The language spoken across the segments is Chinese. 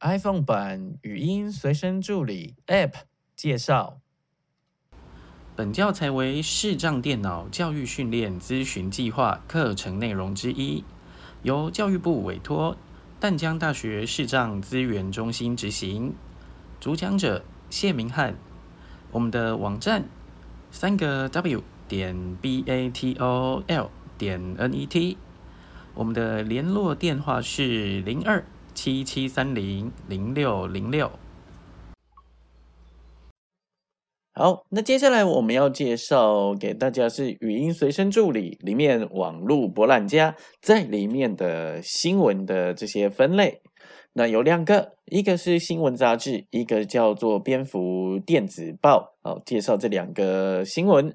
iPhone 版语音随身助理 App 介绍。本教材为视障电脑教育训练咨询计划课程内容之一，由教育部委托淡江大学视障资源中心执行。主讲者谢明翰。我们的网站三个 W 点 B A T O L 点 N E T。我们的联络电话是零二。七七三零零六零六，好，那接下来我们要介绍给大家是语音随身助理里面网络博览家在里面的新闻的这些分类。那有两个，一个是新闻杂志，一个叫做蝙蝠电子报。好，介绍这两个新闻。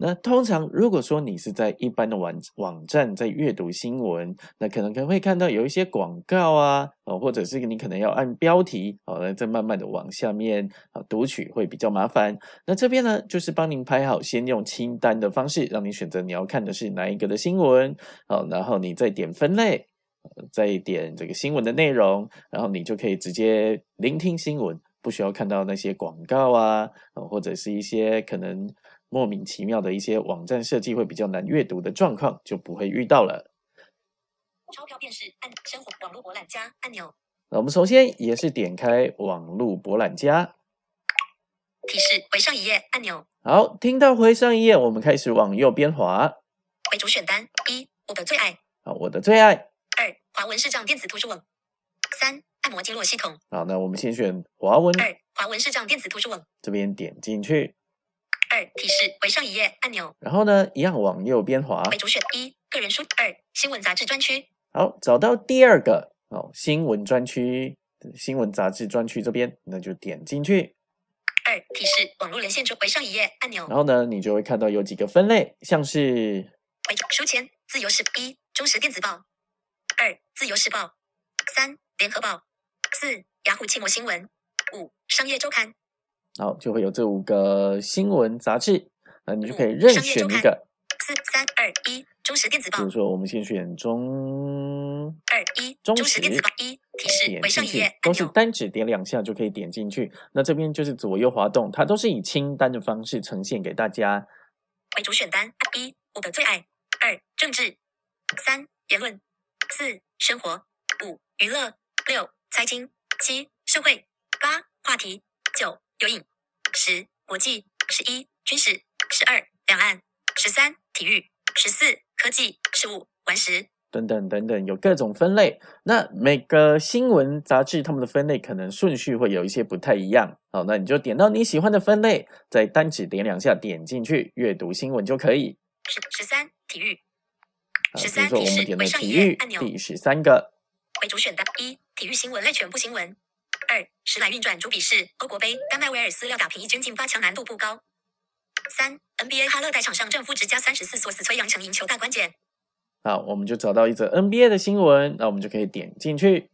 那通常，如果说你是在一般的网网站在阅读新闻，那可能可能会看到有一些广告啊，哦，或者是你可能要按标题，哦，再慢慢的往下面啊读取会比较麻烦。那这边呢，就是帮您排好，先用清单的方式，让你选择你要看的是哪一个的新闻，哦，然后你再点分类，再点这个新闻的内容，然后你就可以直接聆听新闻，不需要看到那些广告啊，或者是一些可能。莫名其妙的一些网站设计会比较难阅读的状况就不会遇到了。钞票便是按生活网络博览家按钮。那我们首先也是点开网络博览家。提示回上一页按钮。好，听到回上一页，我们开始往右边滑。回主选单一，我的最爱。好，我的最爱。二，华文视障电子图书网。三，按摩经络系统。好，那我们先选华文。二，华文视障电子图书网。这边点进去。二提示回上一页按钮，然后呢，一样往右边滑。为主选一个人书，二新闻杂志专区。好，找到第二个哦，新闻专区，新闻杂志专区这边，那就点进去。二提示网络连线中回上一页按钮，然后呢，你就会看到有几个分类，像是回书签自由时一中时电子报，二自由时报，三联合报，四雅虎气膜新闻，五商业周刊。好，就会有这五个新闻杂志，那你就可以任选一个。四三二一，中时电子报。比如说，我们先选中二一中时电子报一提示回上一页都是单指点两下就可以点进去。那这边就是左右滑动，它都是以清单的方式呈现给大家。为主选单一，我的最爱。二政治，三言论，四生活，五娱乐，六财经，七社会，八话题，九。有影，十国际，十一军事，十二两岸，十三体育，十四科技，十五玩石等等等等，有各种分类。那每个新闻杂志他们的分类可能顺序会有一些不太一样。好，那你就点到你喜欢的分类，再单指点两下点进去阅读新闻就可以。十十三体育，十三提示为上一页按钮，第十三个为主选的一体育新闻类全部新闻。二时来运转主笔是欧国杯，丹麦威尔斯料打平一军进八强难度不高。三 NBA 哈勒代场上正负值加三十四，索斯崔杨成赢球大关键。好，我们就找到一则 NBA 的新闻，那我们就可以点进去。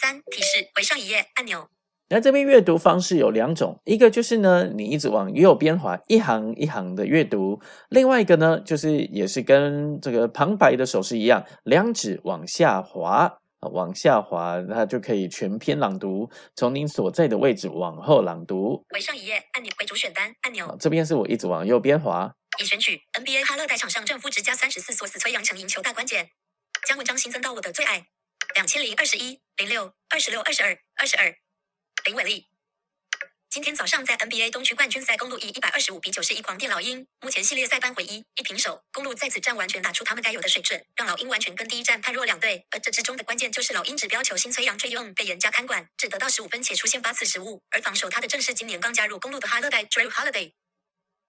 三提示回上一页按钮。那这边阅读方式有两种，一个就是呢，你一直往右边滑，一行一行的阅读；另外一个呢，就是也是跟这个旁白的手势一样，两指往下滑。往下滑，它就可以全篇朗读，从您所在的位置往后朗读。为上一页按钮，为主选单按钮。这边是我一直往右边滑。已选取 NBA 哈勒代场上正负值加三十四，索斯崔杨成赢球大关键。将文章新增到我的最爱。两千零二十一零六二十六二十二二十二。林伟丽。今天早上在 NBA 东区冠军赛，公路以一百二十五比九十一狂电老鹰。目前系列赛扳回一，一平手。公路在此战完全打出他们该有的水准，让老鹰完全跟第一战判若两队。而这之中的关键就是老鹰指标球星崔杨 Trey Young 被严加看管，只得到十五分且出现八次失误。而防守他的正是今年刚加入公路的哈勒代 Drew Holiday。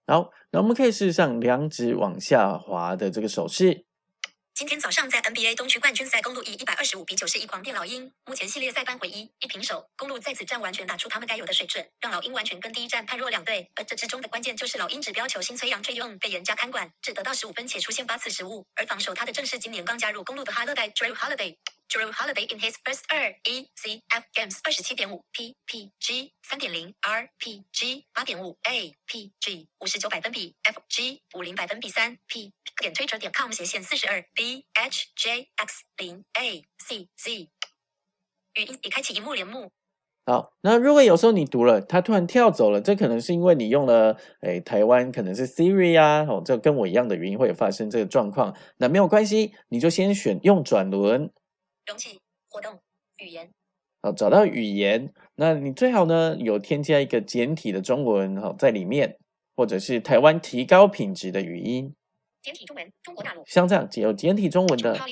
好，那我们可以试试上两指往下滑的这个手势。今天早上在 NBA 东区冠军赛，公路以一百二十五比九十一狂电老鹰。目前系列赛扳回一，一平手。公路在此战完全打出他们该有的水准，让老鹰完全跟第一战判若两队。而这之中的关键就是老鹰指标球星崔杨崔 Young 被严加看管，只得到十五分且出现八次失误。而防守他的正是今年刚加入公路的哈勒代 Drew Holiday。Drew Holiday in his first 二 E C F games 二十七点五 P P G 三点零 R P G 八点五 A P G 五十九百分比 F G 五零百分比三 P 点推者点 com 斜线四十二 B H J X 零 A C Z 语音已开启荧幕帘幕。好，那如果有时候你读了，它突然跳走了，这可能是因为你用了，诶，台湾可能是 Siri 啊，哦，这跟我一样的语音会有发生这个状况，那没有关系，你就先选用转轮，容器活动语言，好，找到语言，那你最好呢有添加一个简体的中文，哈，在里面，或者是台湾提高品质的语音。简体中文，中国大陆。像这样有简体中文的，哈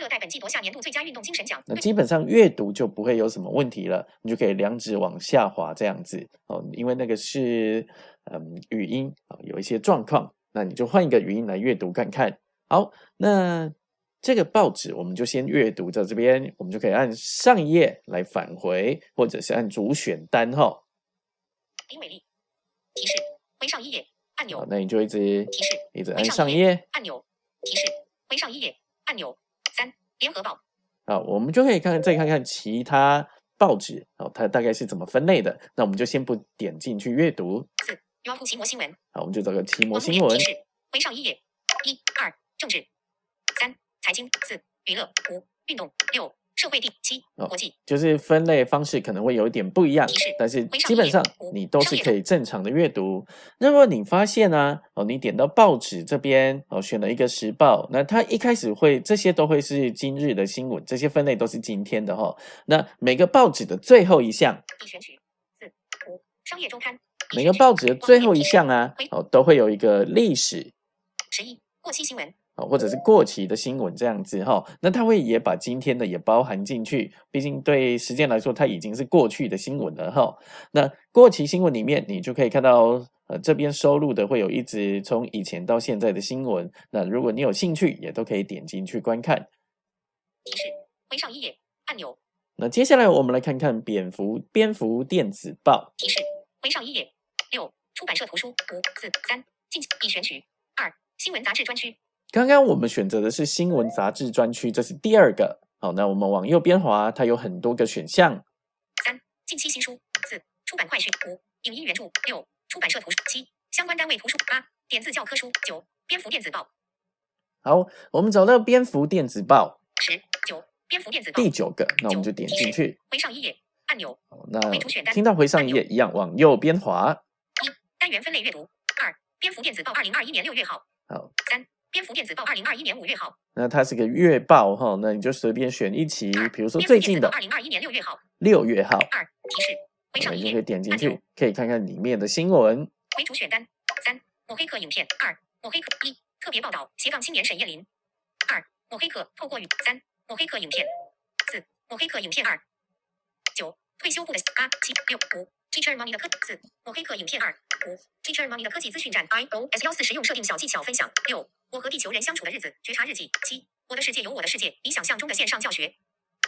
勒在本季夺下年度最佳运动精神奖。那基本上阅读就不会有什么问题了，你就可以两指往下滑这样子哦，因为那个是嗯语音啊，有一些状况，那你就换一个语音来阅读看看。好，那这个报纸我们就先阅读到这边，我们就可以按上一页来返回，或者是按主选单哈。丁美丽提示：回上一页。按钮，那你就一直提示，一直按上一页按钮，提示，回上一页按钮。三，联合报。好，我们就可以看再看看其他报纸，哦，它大概是怎么分类的。那我们就先不点进去阅读。四，优酷奇摩新闻。好，我们就找个奇摩新闻。提示，回上一页。一、二，政治。三，财经。四，娱乐。五，运动。六。社会第七，国际就是分类方式可能会有一点不一样，但是基本上你都是可以正常的阅读。那么你发现呢？哦，你点到报纸这边哦，选了一个时报，那它一开始会这些都会是今日的新闻，这些分类都是今天的哈。那每个报纸的最后一项，选取四五商业周刊，每个报纸的最后一项啊，哦，都会有一个历史十一过期新闻。啊，或者是过期的新闻这样子哈，那他会也把今天的也包含进去，毕竟对时间来说，它已经是过去的新闻了哈。那过期新闻里面，你就可以看到，呃，这边收录的会有一直从以前到现在的新闻。那如果你有兴趣，也都可以点进去观看。提示：回上一页按钮。那接下来我们来看看蝙蝠蝙蝠电子报。提示：回上一页。六出版社图书。五四三进已选取。二新闻杂志专区。刚刚我们选择的是新闻杂志专区，这是第二个。好，那我们往右边滑，它有很多个选项。三、近期新书。四、出版快讯。五、影音原著。六、出版社图书。七、相关单位图书。八、点字教科书。九、蝙蝠电子报。好，我们找到蝙蝠电子报。十、九、蝙蝠电子报。第九个，那我们就点进去。回上一页按钮。那听到回上一页一样，往右边滑。一、单元分类阅读。二、蝙蝠电子报二零二一年六月号。好。三。蝙蝠电子报二零二一年五月号，那它是个月报哈，那你就随便选一期，比如说最近的二零二一年六月号，六月号。二提示，回上一页，可以点进去，可以看看里面的新闻。回主选单，三抹黑客影片，二抹黑客一特别报道斜杠青年沈燕林，二抹黑客透过语，三抹黑客影片，四抹黑客影片二，九退休部的八七六五。Teacher Money 的科四抹黑客影片二五 Teacher Money 的科技资讯站 iOS 幺四实用设定小技巧分享六我和地球人相处的日子觉察日记七我的世界有我的世界你想象中的线上教学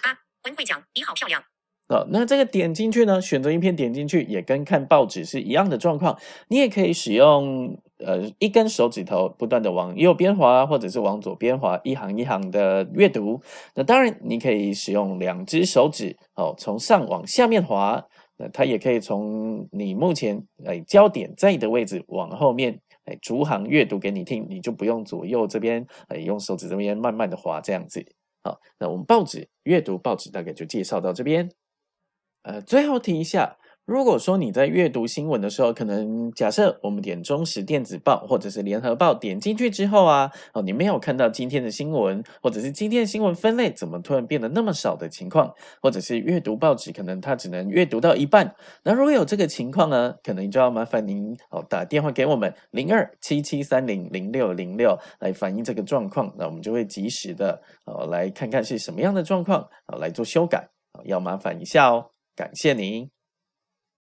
八文慧讲你好漂亮。好，那这个点进去呢，选择一篇点进去也跟看报纸是一样的状况，你也可以使用呃一根手指头不断的往右边滑，或者是往左边滑，一行一行的阅读。那当然你可以使用两只手指哦，从上往下面滑。那它也可以从你目前哎焦点在的位置往后面哎逐行阅读给你听，你就不用左右这边哎用手指这边慢慢的划这样子。好，那我们报纸阅读报纸大概就介绍到这边。呃，最后提一下。如果说你在阅读新闻的时候，可能假设我们点中时电子报或者是联合报，点进去之后啊，哦，你没有看到今天的新闻，或者是今天的新闻分类怎么突然变得那么少的情况，或者是阅读报纸可能它只能阅读到一半，那如果有这个情况呢，可能就要麻烦您哦打电话给我们零二七七三零零六零六来反映这个状况，那我们就会及时的哦来看看是什么样的状况，哦来做修改，要麻烦一下哦，感谢您。